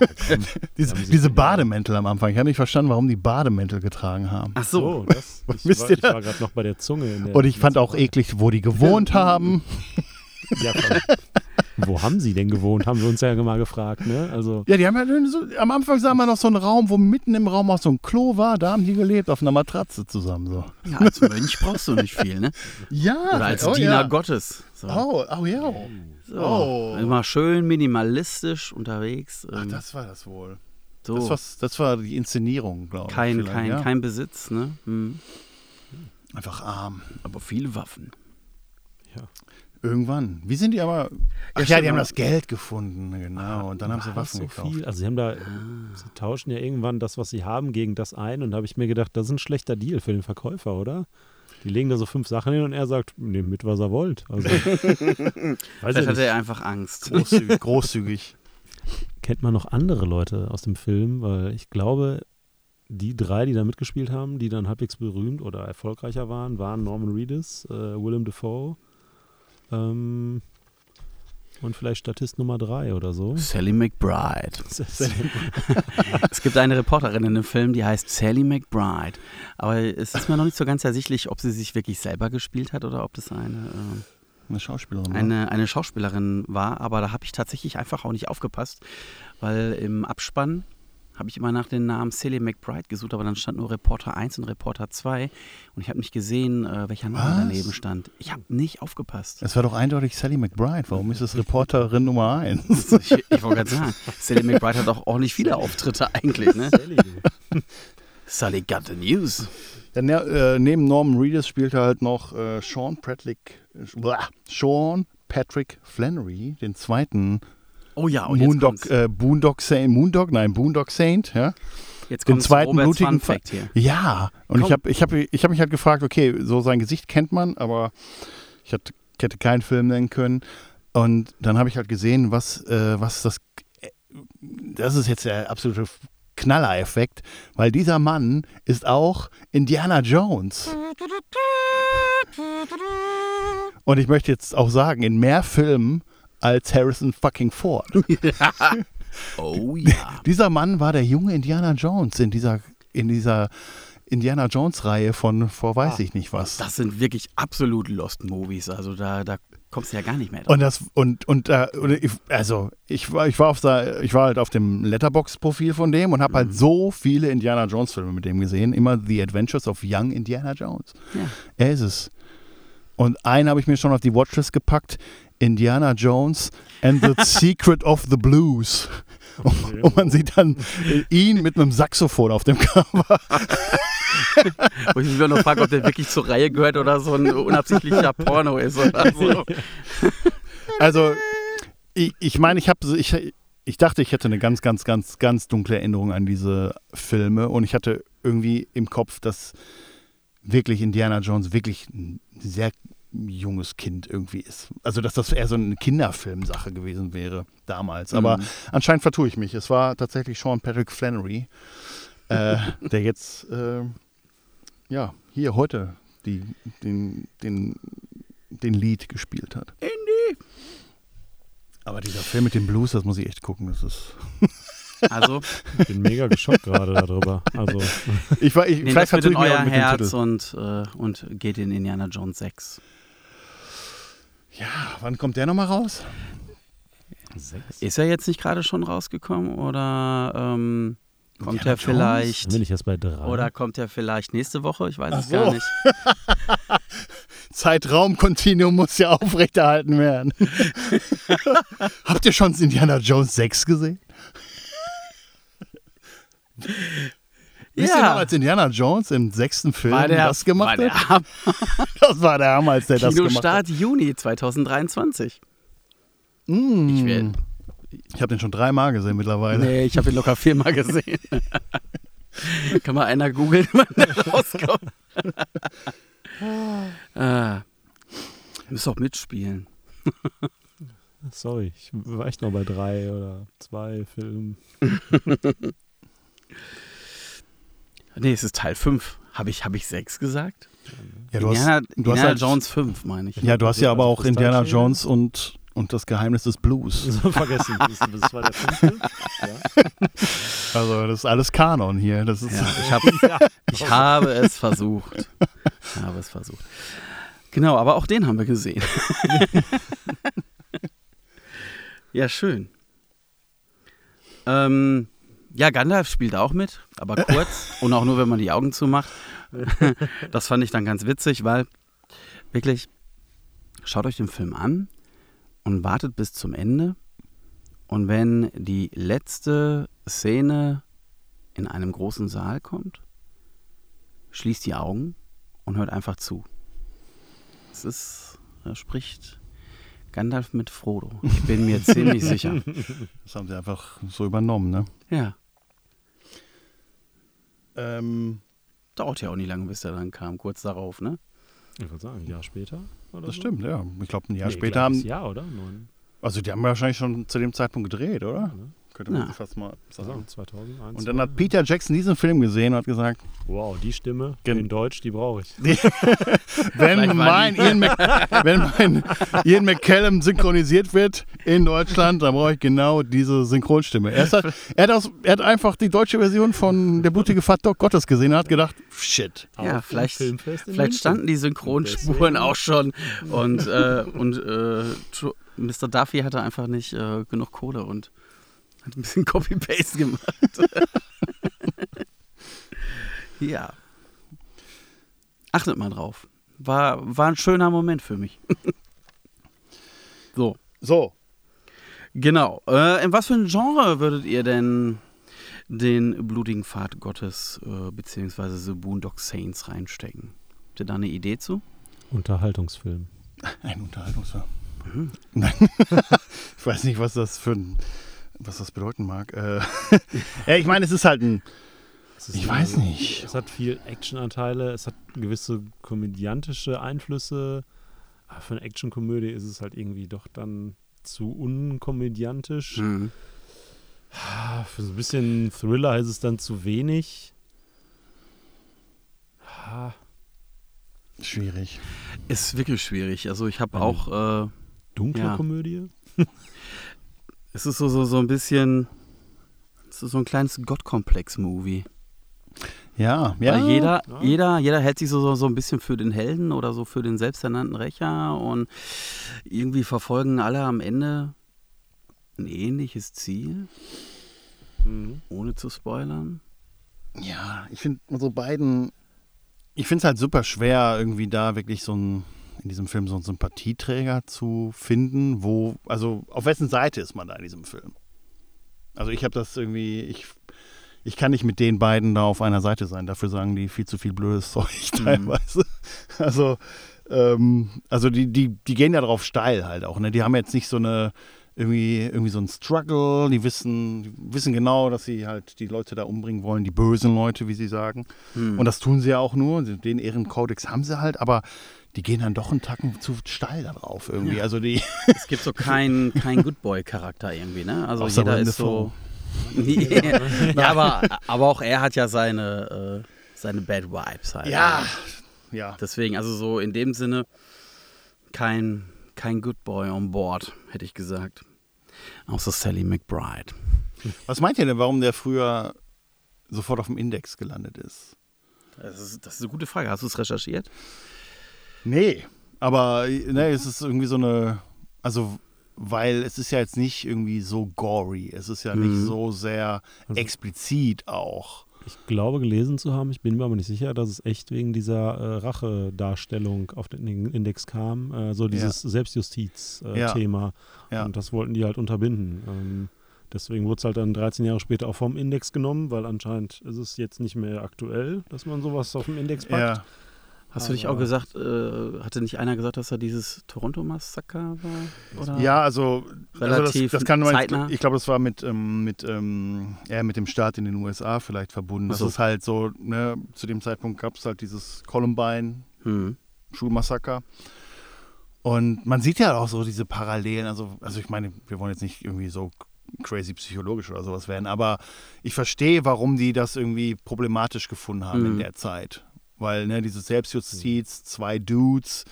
[laughs] diese, diese Bademäntel am Anfang. Ich habe nicht verstanden, warum die Bademäntel getragen haben. Ach so. So, das, [laughs] ich Wisst war, ihr ich das? war gerade noch bei der Zunge. In der Und ich fand auch eklig, wo die gewohnt haben. Ja. Wo haben sie denn gewohnt, haben wir uns ja mal gefragt, ne? Also, Ja, die haben ja so, am Anfang sah man noch so einen Raum, wo mitten im Raum auch so ein Klo war. Da haben die gelebt, auf einer Matratze zusammen. So. Ja, als Mönch brauchst du nicht viel, ne? [laughs] Ja, Oder als oh, Diener ja. Gottes. So. Oh, oh ja. So. Oh. Immer schön minimalistisch unterwegs. Ach, das war das wohl. so. Das, war, das war die Inszenierung, glaube ich. kein, kein, ja. kein Besitz, ne? Hm. Einfach arm. Aber viele Waffen. ja. Irgendwann. Wie sind die aber. Ach ja, stimmt, die haben das Geld gefunden, genau. Und dann haben sie Waffen so gekauft. viel. Also, sie haben da, sie tauschen ja irgendwann das, was sie haben, gegen das ein. Und da habe ich mir gedacht, das ist ein schlechter Deal für den Verkäufer, oder? Die legen da so fünf Sachen hin und er sagt, nehmt mit, was er wollt. Also, [laughs] Vielleicht ich hatte nicht. er einfach Angst. Großzügig. [laughs] großzügig. Kennt man noch andere Leute aus dem Film? Weil ich glaube, die drei, die da mitgespielt haben, die dann halbwegs berühmt oder erfolgreicher waren, waren Norman Reedus, äh, Willem Dafoe ähm, und vielleicht Statist Nummer drei oder so. [laughs] Sally McBride. Es gibt eine Reporterin in dem Film, die heißt Sally McBride. Aber es ist mir noch nicht so ganz ersichtlich, ob sie sich wirklich selber gespielt hat oder ob das eine, Eine Schauspielerin. äh, ne? eine, eine Schauspielerin war. Aber da habe ich tatsächlich einfach auch nicht aufgepasst, weil im Abspann habe ich immer nach den Namen Sally McBride gesucht, aber dann stand nur Reporter 1 und Reporter 2 und ich habe nicht gesehen, äh, welcher Name Was? daneben stand. Ich habe nicht aufgepasst. Es war doch eindeutig Sally McBride. Warum ist es Reporterin Nummer 1? [laughs] Ich, ich wollte gerade sagen, Sally McBride hat auch ordentlich viele Auftritte eigentlich, ne? Sally got the news. Ja, ne, äh, neben Norman Reedus spielte halt noch äh, Sean Patrick, äh, Sean Patrick Flannery, den zweiten Oh ja, und Moondog, äh, Boondock Saint, Moondog, nein, Boondock Saint, ja. Jetzt den zweiten Roberts blutigen Fun Fa- Fact hier. Ja, und ich habe ich hab, ich hab mich halt gefragt, okay, so sein Gesicht kennt man, aber ich hatte, hätte keinen Film nennen können. Und dann habe ich halt gesehen, was, äh, was das. äh, Das ist jetzt der absolute Knaller-Effekt, weil dieser Mann ist auch Indiana Jones. Und ich möchte jetzt auch sagen, in mehr Filmen als Harrison fucking Ford. [laughs] Oh ja. Dieser Mann war der junge Indiana Jones in dieser, in dieser Indiana Jones-Reihe von vor weiß ich nicht was. Das sind wirklich absolut Lost Movies. Also da, da kommst du ja gar nicht mehr drauf. Und das und und äh, also ich war ich war auf der, ich war halt auf dem Letterbox-Profil von dem und habe halt so viele Indiana Jones Filme mit dem gesehen. Immer The Adventures of Young Indiana Jones. Ja. Er ist es. Und einen habe ich mir schon auf die Watchlist gepackt. Indiana Jones and the [laughs] Secret of the Blues. Und, und man sieht dann ihn mit einem Saxophon auf dem Cover. [laughs] Wo ich mich nur noch frage, ob der wirklich zur Reihe gehört oder so ein unabsichtlicher Porno ist oder so. [laughs] Also, ich, ich meine, ich habe ich, ich dachte, ich hätte eine ganz, ganz, ganz, ganz dunkle Erinnerung an diese Filme und ich hatte irgendwie im Kopf, dass wirklich Indiana Jones wirklich ein sehr junges Kind irgendwie ist. Also, dass das eher so eine Kinderfilmsache gewesen wäre damals. Aber Mhm. anscheinend vertue ich mich. Es war tatsächlich Sean Patrick Flannery, äh, [laughs] der jetzt, äh, ja, hier heute die, den, den, den Lied gespielt hat. Indy. Aber dieser Film mit dem Blues, das muss ich echt gucken. Das ist. [laughs] Also, Ich bin mega geschockt gerade darüber. Also, Ich war, ich, nehmt vielleicht das vertue in euer Herz Titel. und, äh, und geht in Indiana Jones 6. Ja, wann kommt der nochmal raus? sechs. Ist er jetzt nicht gerade schon rausgekommen oder ähm, kommt Indiana er vielleicht bin ich erst bei drei. oder kommt er vielleicht nächste Woche? Ich weiß Ach es gar so. nicht. [laughs] Zeitraumkontinuum muss ja aufrechterhalten werden. [laughs] Habt ihr schon Indiana Jones 6 gesehen? [laughs] Wisst ihr noch, als Indiana Jones im sechsten Film War der, das gemacht war der hat? [laughs] Das war der Hammer, als der das gemacht hat. Kinostart Juni 2023. Mm. Ich Ich habe den schon dreimal gesehen mittlerweile. Nee, ich habe ihn locker viermal gesehen. [laughs] Kann mal einer googeln, [laughs] wann der rauskommt. ah. Müsst auch mitspielen. Sorry, ich war echt noch bei drei oder zwei Filmen. Nee, es ist Teil 5. Habe ich, hab ich 6 gesagt? Ja, du hast, Indiana, du hast Indiana halt- Jones 5, meine ich. ja, du hast ja aber auch Indiana? Jones und, und das Geheimnis des Blues. So vergessen. [laughs] Das, war der fünfte. Also das ist alles Kanon hier. Das ist Ja, [laughs] ich, hab, ich habe es versucht. Ich habe es versucht. Genau, aber auch den haben wir gesehen. [laughs] ja, schön. Ähm, ja, Gandalf spielt auch mit, aber kurz [laughs] und auch nur, wenn man die Augen zumacht. [laughs] das fand ich dann ganz witzig, weil wirklich, schaut euch den Film an und wartet bis zum Ende. Und wenn die letzte Szene in einem großen Saal kommt, schließt die Augen und hört einfach zu. Es ist, da spricht Gandalf mit Frodo. Ich bin mir [laughs] ziemlich sicher. Das haben sie einfach so übernommen, ne? Ja, Ähm, dauert ja auch nicht lange, bis der dann kam, kurz darauf, ne? Ich würde sagen, ein Jahr später. Oder das so? stimmt, ja. Ich glaube, ein Jahr Nee, später haben. Jahr, oder? Neun. Also, die haben wahrscheinlich schon zu dem Zeitpunkt gedreht, oder? Ne? Könnte man Ja. fast mal Also sagen. 2001. Und dann hat Peter Jackson diesen Film gesehen und hat gesagt: Wow, die Stimme Gen- in Deutsch, die brauche ich. [laughs] [laughs] Wenn mein, Ian, wenn mein Ian McCallum synchronisiert wird in Deutschland, dann brauche ich genau diese Synchronstimme. Er, halt, er, hat aus, er hat einfach die deutsche Version von Der blutige Pfad Gottes gesehen und hat gedacht: Shit. Ja, vielleicht- Vielleicht standen die Synchronspuren auch schon und, äh, und äh, Mr. Duffy hatte einfach nicht äh, genug Kohle und hat ein bisschen Copy-Paste gemacht. [laughs] ja. Achtet mal drauf. War, war ein schöner Moment für mich. [laughs] so, So, genau. Äh, in was für ein Genre würdet ihr denn den blutigen Pfad Gottes äh, beziehungsweise The Boondock Saints reinstecken? Habt ihr da eine Idee zu? Unterhaltungsfilm. ein Unterhaltungsfilm. Mhm. Nein. [laughs] ich weiß nicht, was das für ein, was das bedeuten mag. Äh, [laughs] ja, ich meine, es ist halt ein. Ist Ich eine- weiß nicht. Es hat viel Actionanteile, es hat gewisse komödiantische Einflüsse. Aber für eine Actionkomödie ist es halt irgendwie doch dann zu unkomödiantisch. Mhm. Ah, Für so ein bisschen Thriller ist es dann zu wenig. Ah, Schwierig. Ist wirklich schwierig. Also ich habe auch, äh, Dunkle Ja. Komödie? [laughs] es ist so, so, so ein bisschen, es ist so ein kleines Gottkomplex-Movie. Ja, ja. Weil jeder, Ja. jeder, jeder hält sich so, so, so ein bisschen für den Helden oder so für den selbsternannten Rächer und irgendwie verfolgen alle am Ende ein ähnliches Ziel, Mhm. ohne zu spoilern. Ja, ich finde unsere beiden, ich finde es halt super schwer, irgendwie da wirklich so ein, in diesem Film so einen Sympathieträger zu finden, wo, also auf wessen Seite ist man da in diesem Film? Also ich habe das irgendwie, ich, ich kann nicht mit den beiden da auf einer Seite sein, dafür sagen die viel zu viel blödes [laughs] Zeug Mhm. teilweise. Also, ähm, also die, die, die gehen ja drauf steil halt auch, ne? Die haben jetzt nicht so eine, irgendwie, irgendwie so ein Struggle, die wissen, die wissen genau, dass sie halt die Leute da umbringen wollen, die bösen Leute, wie sie sagen. Hm. Und das tun sie ja auch nur, den Ehrenkodex haben sie halt, aber die gehen dann doch einen Tacken zu steil da drauf irgendwie. Ja. Also die, [laughs] es gibt so keinen kein Good Boy-Charakter irgendwie, ne? Also Außer jeder ist so. [laughs] ja, aber, aber auch er hat ja seine, äh, seine Bad Vibes halt. ja, ja. Deswegen, also so in dem Sinne kein, kein Good Boy on board, hätte ich gesagt. Außer Sally McBride. Was meint ihr denn, warum der früher sofort auf dem Index gelandet ist? Das ist, das ist eine gute Frage. Hast du es recherchiert? Nee, aber ne, es ist irgendwie so eine, also weil es ist ja jetzt nicht irgendwie so gory, es ist ja nicht Mhm. so sehr Also- explizit auch. Ich glaube gelesen zu haben, ich bin mir aber nicht sicher, dass es echt wegen dieser äh, Rachedarstellung auf den Index kam. Äh, so dieses Ja. Selbstjustiz-Thema. Ja. Und das wollten die halt unterbinden. Ähm, deswegen wurde es halt dann 13 Jahre später auch vom Index genommen, weil anscheinend ist es jetzt nicht mehr aktuell, dass man sowas auf dem Index packt. Ja, Hast du nicht auch gesagt, äh, hatte nicht einer gesagt, dass er dieses Toronto-Massaker war? Oder? ja also, also Relativ das, das kann man, zeitnah. ich glaube, das war mit, ähm, mit, ähm, ja, mit dem Staat in den USA vielleicht verbunden. Das so. ist halt so, ne, zu dem Zeitpunkt gab es halt dieses Columbine, Hm. Und man sieht ja auch so diese Parallelen. Also, also ich meine, wir wollen jetzt nicht irgendwie so crazy psychologisch oder sowas werden, aber ich verstehe, warum die das irgendwie problematisch gefunden haben in Mhm. der Zeit. Weil, ne, dieses Selbstjustiz, zwei Dudes,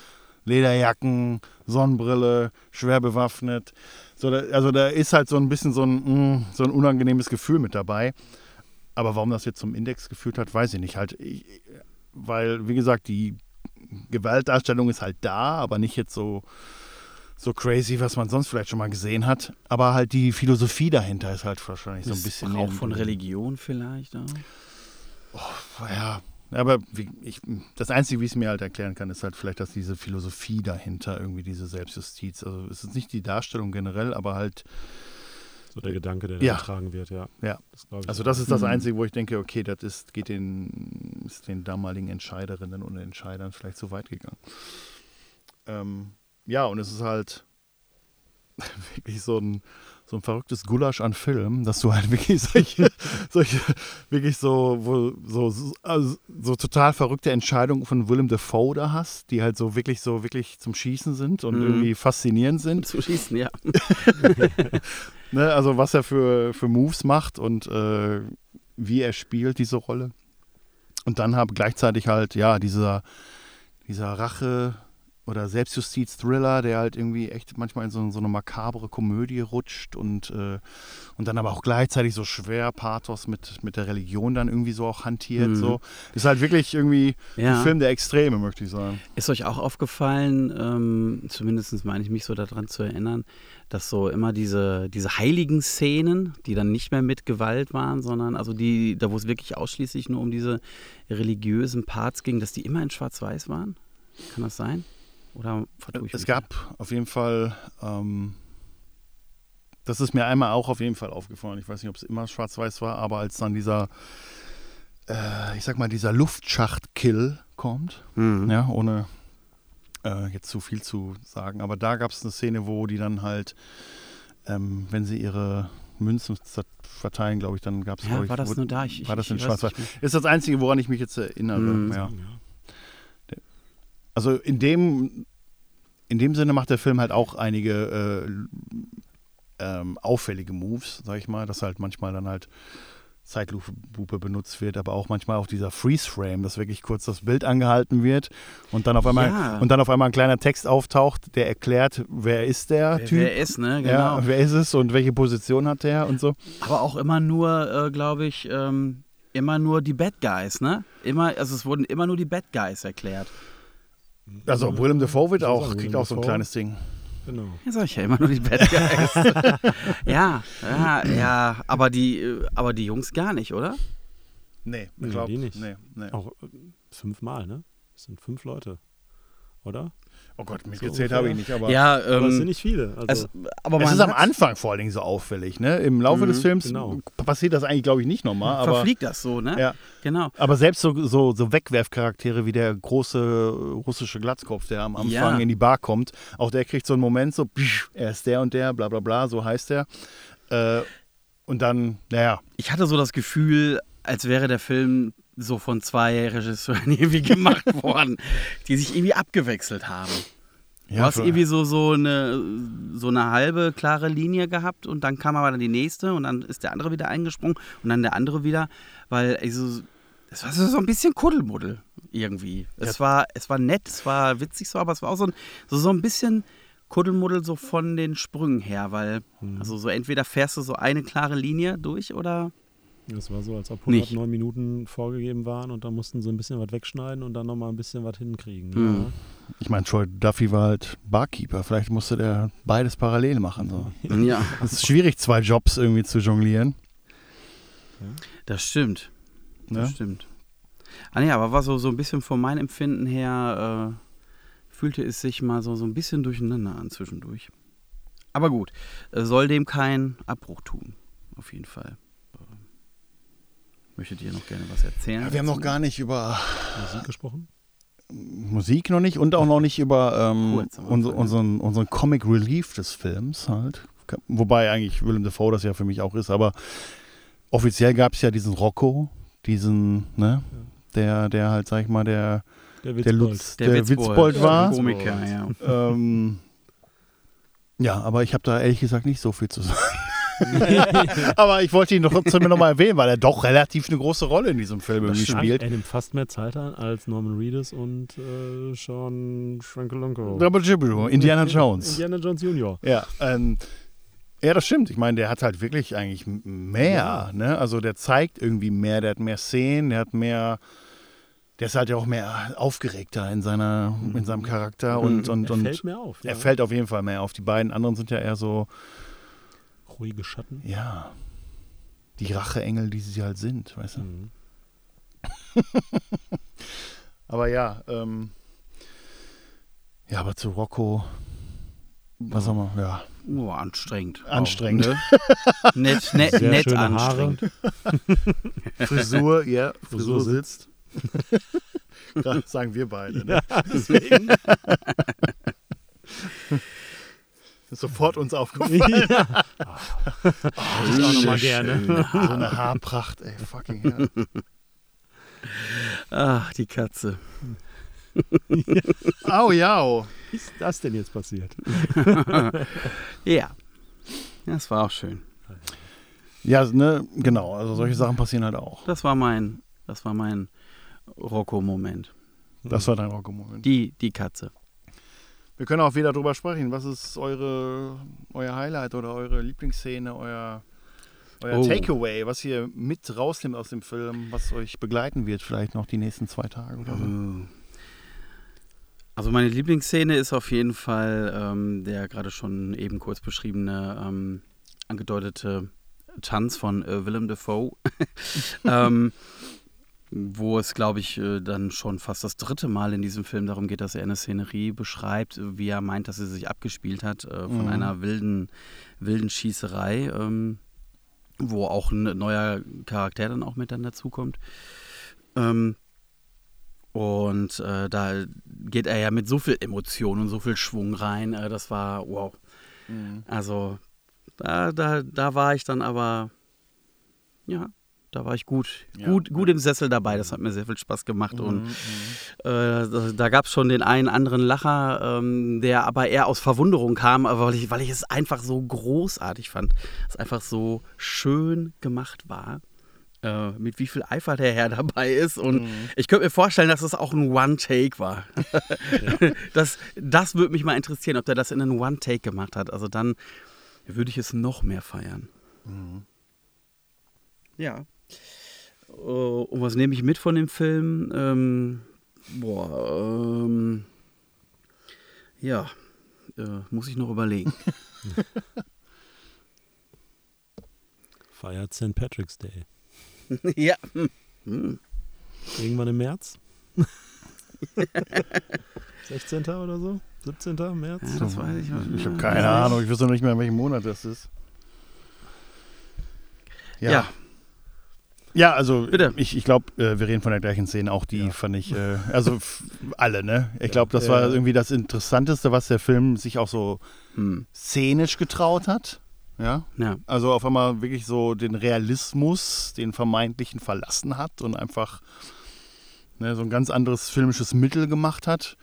Lederjacken, Sonnenbrille, schwer bewaffnet. So, da, also da ist halt so ein bisschen so ein, mm, so ein unangenehmes Gefühl mit dabei. Aber warum das jetzt zum Index geführt hat, weiß ich nicht. Halt, ich, weil, wie gesagt, die Gewaltdarstellung ist halt da, aber nicht jetzt so, so crazy, was man sonst vielleicht schon mal gesehen hat. Aber halt die Philosophie dahinter ist halt wahrscheinlich so ein bisschen. Auch von Religion vielleicht. Ja. Ja, aber wie, ich, das Einzige, wie ich es mir halt erklären kann, ist halt vielleicht, dass diese Philosophie dahinter, irgendwie diese Selbstjustiz, also es ist nicht die Darstellung generell, aber halt, So der Gedanke, der Ja. da getragen wird, ja. Ja. Das also das ist das. Einzige, wo ich denke, okay, das ist, geht den, ist den damaligen Entscheiderinnen und Entscheidern vielleicht zu weit gegangen. Ähm, ja, und es ist halt [laughs] wirklich so ein, so ein verrücktes Gulasch an Film, dass du halt [laughs] wirklich solche, solche wirklich so, wo, so, so, also so total verrückte Entscheidungen von Willem Dafoe da hast, die halt so wirklich so wirklich zum Schießen sind und Mhm. irgendwie faszinierend sind. Zu schießen, ja. [laughs] Ne, also was er für, für Moves macht und äh, wie er spielt, diese Rolle. Und dann habe gleichzeitig halt, ja, dieser, dieser Rache- oder Selbstjustiz-Thriller, der halt irgendwie echt manchmal in so, so eine makabre Komödie rutscht und, äh, und dann aber auch gleichzeitig so schwer Pathos mit, mit der Religion dann irgendwie so auch hantiert. Mhm. So. Ist halt wirklich irgendwie ja. ein Film der Extreme, möchte ich sagen. Ist euch auch aufgefallen, ähm, zumindest meine ich mich so daran zu erinnern, dass so immer diese, diese heiligen Szenen, die dann nicht mehr mit Gewalt waren, sondern also die, da wo es wirklich ausschließlich nur um diese religiösen Parts ging, dass die immer in Schwarz-Weiß waren? Kann das sein? Oder vertue ich Es mich? gab auf jeden Fall, ähm, das ist mir einmal auch auf jeden Fall aufgefallen. Ich weiß nicht, ob es immer schwarz-weiß war, aber als dann dieser, äh, ich sag mal, dieser Luftschacht-Kill kommt, Mhm. ja, ohne äh, jetzt zu viel zu sagen, aber da gab es eine Szene, wo die dann halt, ähm, wenn sie ihre Münzen verteilen, glaube ich, dann gab es, Ja, ich, war das wo- nur da? Ich, ich, war das ich in weiß Schwarz-Weiß? Ist das Einzige, woran ich mich jetzt erinnere, Mhm. ja. Also in dem, in dem Sinne macht der Film halt auch einige äh, ähm, auffällige Moves, sag ich mal, dass halt manchmal dann halt Zeitlupe benutzt wird, aber auch manchmal auch dieser Freeze-Frame, dass wirklich kurz das Bild angehalten wird und dann auf einmal Ja. und dann auf einmal ein kleiner Text auftaucht, der erklärt, wer ist der Wer, Typ, wer ist, ne? Genau. ja, wer ist es und welche Position hat der und so. Aber auch immer nur, äh, glaube ich, ähm, immer nur die Bad Guys, ne? Immer, also es wurden immer nur die Bad Guys erklärt. Also Willem Dafoe wird auch, sagen, kriegt Willem auch so ein Dafoe. kleines Ding. Genau. Ja, sag ich ja, immer nur die Bad Guys. [laughs] ja, ja, ja, aber die, äh, aber die Jungs gar nicht, oder? Nee, Nee, ich glaub, die nicht. Nee, nee. Auch äh, fünfmal, ne? Das sind fünf Leute. Oder? Oh Gott, mitgezählt So habe ich nicht, aber Ja, Aber es sind ähm, nicht viele. Also, es, aber es ist am Anfang vor allen Dingen so auffällig. Ne? Im Laufe Mhm, des Films genau. passiert das eigentlich, glaube ich, nicht nochmal. Aber, verfliegt das so, ne? ja. Genau. aber selbst so, so, so Wegwerfcharaktere wie der große russische Glatzkopf, der am Anfang Ja. in die Bar kommt, auch der kriegt so einen Moment, so, psch, er ist der und der, bla bla bla, so heißt er. Äh, und dann, naja, Ich hatte so das Gefühl, als wäre der Film so von zwei Regisseuren [laughs] irgendwie gemacht [laughs] worden, die sich irgendwie abgewechselt haben. Du ja, hast irgendwie so, so, eine, so eine halbe klare Linie gehabt und dann kam aber dann die nächste und dann ist der andere wieder eingesprungen und dann der andere wieder, weil also, es war so ein bisschen Kuddelmuddel irgendwie. Es, war, es war nett, es war witzig so, aber es war auch so ein, so, so ein bisschen Kuddelmuddel so von den Sprüngen her, weil Mhm. also so entweder fährst du so eine klare Linie durch oder es war so, als ob Nicht. 109 Minuten vorgegeben waren und da mussten sie ein bisschen was wegschneiden und dann nochmal ein bisschen was hinkriegen. Mhm. ich meine, Troy Duffy war halt Barkeeper. Vielleicht musste der beides parallel machen. So. [laughs] ja, Es ist schwierig, zwei Jobs irgendwie zu jonglieren. das stimmt. Das Ne? stimmt. Ah nee, aber war so, so ein bisschen von meinem Empfinden her, äh, fühlte es sich mal so, so ein bisschen durcheinander an zwischendurch. Aber gut, äh, soll dem keinen Abbruch tun, auf jeden Fall. Möchtet ihr noch gerne was erzählen? Ja, wir haben noch gar nicht über Musik gesprochen? Musik noch nicht und auch noch nicht über ähm, Kurz unser, unseren, unseren Comic Relief des Films halt. Wobei eigentlich Willem Dafoe das ja für mich auch ist, aber offiziell gab es ja diesen Rocco, diesen, ne, der, der halt, sag ich mal, der, Der der, Witzbold. Lutz, der, Witzbold war. Komiker, ja. ähm, ja, aber ich habe da ehrlich gesagt nicht so viel zu sagen. [laughs] aber ich wollte ihn doch trotzdem noch mal erwähnen, weil er doch relativ eine große Rolle in diesem Film irgendwie spielt. Er nimmt fast mehr Zeit an als Norman Reedus und äh, Sean Schrankelonko. Double Jibble, Indiana Jones. Indiana Jones Jr. Ja, ähm, ja, das stimmt. Ich meine, der hat halt wirklich eigentlich mehr. Ja. Ne? Also der zeigt irgendwie mehr, der hat mehr Szenen, der hat mehr. Der ist halt ja auch mehr aufgeregter in, seiner, in seinem Charakter und, und, er und fällt mehr auf. Ja. er fällt auf jeden Fall mehr auf. Die beiden anderen sind ja eher so, Ruhige Schatten. ja, die Racheengel, die sie halt sind, weißt du. Mhm. [laughs] Aber ja, ähm, ja, aber zu Rocco, was sagen wir, ja, Oh, anstrengend. auch, Anstrengend. ne? [laughs] nett, nett, Sehr nett schöne anstrengend. [laughs] Frisur, ja, Frisur Frisur sitzt. Ja, sagen wir beide. Ne? Deswegen. Sofort uns aufgefallen. ja. [laughs] ich auch noch mal gerne. [laughs] So eine Haarpracht, ey, fucking hell. Ach, die Katze. [laughs] Au, ja. Wie ist das denn jetzt passiert? Ja. Das war auch schön. Ja, ne, genau. Also solche Sachen passieren halt auch. Das war mein, das war mein Rocco-Moment. Das war dein Rocco-Moment. Die, die Katze. Wir können auch wieder drüber sprechen. Was ist eure, euer Highlight oder eure Lieblingsszene, euer, euer Oh. Takeaway, was ihr mit rausnimmt aus dem Film, was euch begleiten wird, vielleicht noch die nächsten zwei Tage oder so? Also meine Lieblingsszene ist auf jeden Fall ähm, der gerade schon eben kurz beschriebene, ähm, angedeutete Tanz von äh, Willem Dafoe. [laughs] ähm, wo es, glaube ich, äh, dann schon fast das dritte Mal in diesem Film darum geht, dass er eine Szenerie beschreibt, äh, wie er meint, dass sie sich abgespielt hat, äh, von Mhm. einer wilden, wilden Schießerei, ähm, wo auch ein neuer Charakter dann auch mit dann dazukommt. Ähm, und da geht er ja mit so viel Emotion und so viel Schwung rein. Das war wow. Mhm. Also da, da, da war ich dann aber, ja, Da war ich gut, Ja. gut, gut im Sessel dabei. Das hat mir sehr viel Spaß gemacht. Und Mhm, äh, da, gab es schon den einen anderen Lacher, ähm, der aber eher aus Verwunderung kam, weil ich, weil ich es einfach so großartig fand. Es einfach so schön gemacht war. Äh, mit wie viel Eifer der Herr [laughs] dabei ist. Und Mhm. ich könnte mir vorstellen, dass es auch ein One-Take war. [laughs] [laughs] das das würde mich mal interessieren, ob der das in einem One-Take gemacht hat. Also dann würde ich es noch mehr feiern. Mhm. Ja. Äh, Und was nehme ich mit von dem Film? Ähm, boah, ähm, ja, äh, muss ich noch überlegen. [laughs] Feiert St. Patrick's Day. [laughs] ja. Hm. Irgendwann im März? [laughs] 16. oder so? 17. März? Ja, das weiß ich. Ich habe keine Ahnung, ich weiß noch nicht mehr, in welchem Monat das ist. Ja. Ja. Ja, also Bitte. ich, ich glaube, äh, wir reden von der gleichen Szene. Auch die Ja. fand ich, äh, also alle, ne? Ich glaube, das war irgendwie das Interessanteste, was der Film sich auch so Hm. szenisch getraut hat. Ja, Ja. also auf einmal wirklich so den Realismus, den vermeintlichen verlassen hat und einfach ne, so ein ganz anderes filmisches Mittel gemacht hat.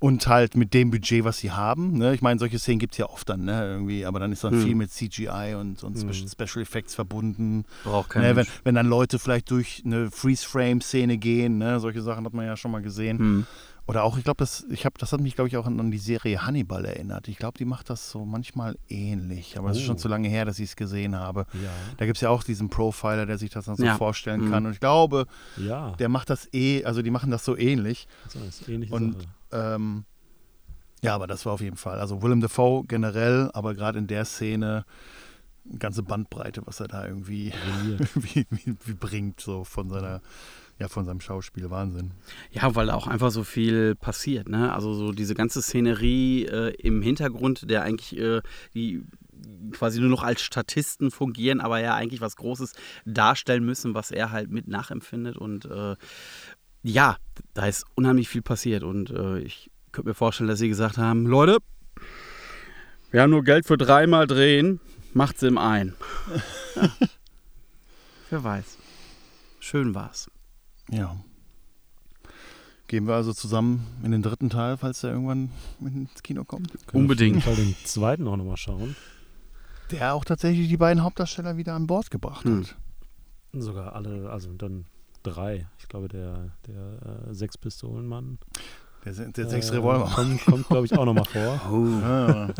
Und halt mit dem Budget, was sie haben. Ne? Ich meine, solche Szenen gibt es ja oft dann, ne? Irgendwie, aber dann ist dann Hm. viel mit CGI und, und Hm. Special Effects verbunden. Braucht kein Ne, wenn, wenn dann Leute vielleicht durch eine Freeze-Frame-Szene gehen, ne? solche Sachen hat man ja schon mal gesehen. Hm. Oder auch, ich glaube, das, ich hab, das hat mich, glaube ich, auch an, an die Serie Hannibal erinnert. Ich glaube, die macht das so manchmal ähnlich. Aber es ist schon Oh. zu lange her, dass ich es gesehen habe. Ja. Da gibt es ja auch diesen Profiler, der sich das dann so Ja. vorstellen Mhm. kann. Und ich glaube, Ja. der macht das eh, also die machen das so ähnlich. so ist ähnliche Und- Sache. Ähm, ja, aber das war auf jeden Fall. Also Willem Dafoe generell, aber gerade in der Szene eine ganze Bandbreite, was er da irgendwie [laughs] wie, wie, wie bringt, so von seiner, ja, von seinem Schauspiel. Wahnsinn. Ja, weil da auch einfach so viel passiert, ne? Also so diese ganze Szenerie äh, im Hintergrund, der eigentlich äh, die quasi nur noch als Statisten fungieren, aber ja eigentlich was Großes darstellen müssen, was er halt mit nachempfindet. Und äh, ja, da ist unheimlich viel passiert. Und äh, ich könnte mir vorstellen, dass sie gesagt haben, Leute, wir haben nur Geld für dreimal drehen, macht's im ein. ja. [laughs] Wer weiß. Schön war's. Ja. Gehen wir also zusammen in den dritten Teil, falls der irgendwann ins Kino kommt. Können wir Unbedingt. Auf jeden Fall den zweiten auch nochmal schauen. Der auch tatsächlich die beiden Hauptdarsteller wieder an Bord gebracht Hm. hat. Sogar alle, also dann drei. Ich glaube, der, der äh, Sechs-Pistolen-Mann. Der, der äh, sechs Revolver. Kommt, kommt glaube ich, auch nochmal [laughs] vor. Oh.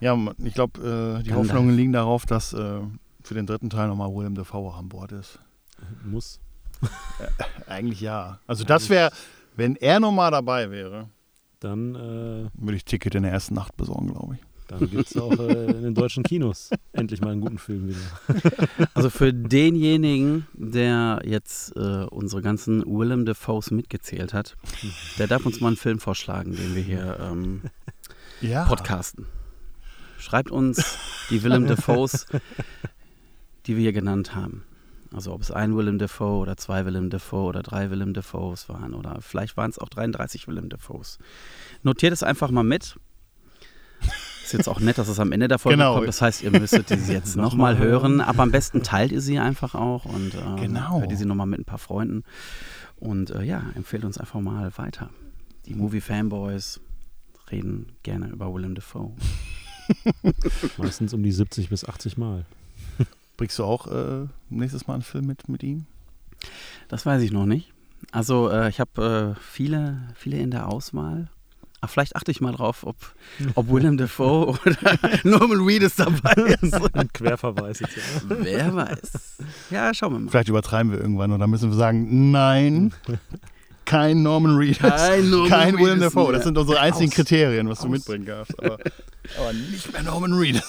Ja, [laughs] ich glaube, äh, die Gandalf. Hoffnungen liegen darauf, dass äh, für den dritten Teil nochmal Willem Dafoe auch an Bord ist. Muss. [laughs] Eigentlich ja. Also das wäre, wenn er nochmal dabei wäre, Dann, äh, würde ich Ticket in der ersten Nacht besorgen, glaube ich. Dann gibt es auch äh, in den deutschen Kinos endlich mal einen guten Film wieder. [laughs] Also für denjenigen, der jetzt äh, unsere ganzen Willem Dafoes mitgezählt hat, der darf uns mal einen Film vorschlagen, den wir hier ähm, Ja. podcasten. Schreibt uns die Willem Dafoes, die wir hier genannt haben. Also ob es ein Willem Dafoe oder zwei Willem Dafoe oder drei Willem Dafoes waren oder vielleicht waren es auch 33 Willem Dafoes. Notiert es einfach mal mit. Ist jetzt auch nett, dass es am Ende der Folge Genau. kommt. Das heißt, ihr müsstet sie [laughs] jetzt Nochmal hören. Aber am besten teilt ihr sie einfach auch und ähm, Genau. hört ihr sie nochmal mit ein paar Freunden. Und äh, ja, empfehlt uns einfach mal weiter. Die Movie-Fanboys reden gerne über Willem Dafoe. [laughs] Meistens um die 70 bis 80 Mal. [laughs] Bringst du auch äh, nächstes Mal einen Film mit, mit ihm? Das weiß ich noch nicht. Also äh, ich habe äh, viele, viele in der Auswahl. Ach, vielleicht achte ich mal drauf, ob, [laughs] ob Willem Dafoe oder [laughs] Norman Reedus dabei ist. Ein Querverweis jetzt. Ja. Wer weiß. Ja, schauen wir mal. Vielleicht übertreiben wir irgendwann und dann müssen wir sagen, nein, kein Norman Reedus, Kein Norman kein Willem Reedus Dafoe. mehr. Das sind unsere einzigen Aus. Kriterien, was du Aus. mitbringen darfst. Aber, [laughs] aber nicht mehr Norman Reedus.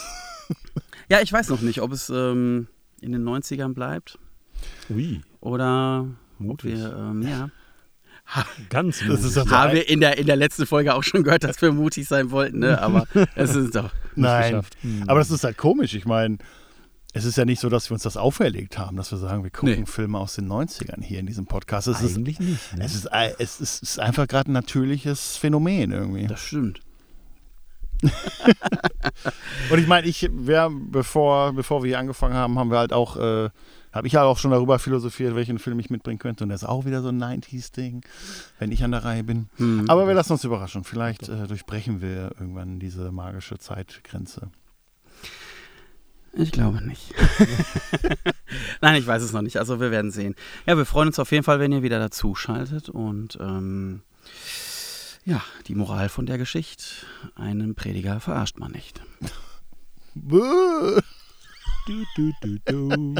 Ja, ich weiß noch nicht, ob es ähm, in den 90ern bleibt Ui, oder ob mutig. wir, ähm, ja. [laughs] Ganz Das mutig. ist doch Haben wir in der, in der letzten Folge auch schon gehört, dass wir mutig sein wollten, ne? aber [laughs] es ist doch. Nein, geschafft. Hm. aber das ist halt komisch. Ich meine, es ist ja nicht so, dass wir uns das auferlegt haben, dass wir sagen, wir gucken Nee. Filme aus den 90ern hier in diesem Podcast. Es ist, Eigentlich nicht. Ne? es ist, es ist, es ist einfach gerade ein natürliches Phänomen irgendwie. Das stimmt. [laughs] Und ich meine, ich, wir, bevor, bevor wir hier angefangen haben, haben wir halt auch, äh, habe ich halt auch schon darüber philosophiert, welchen Film ich mitbringen könnte. Und das ist auch wieder so ein 90s-Ding, wenn ich an der Reihe bin. Hm. Aber wir lassen uns überraschen. Vielleicht äh, durchbrechen wir irgendwann diese magische Zeitgrenze. Ich glaube nicht. [laughs] Nein, ich weiß es noch nicht. Also wir werden sehen. Ja, wir freuen uns auf jeden Fall, wenn ihr wieder dazu schaltet. Und ähm, ja, die Moral von der Geschichte. Einen Prediger verarscht man nicht. [laughs] [laughs] Bäh. Du, du, du,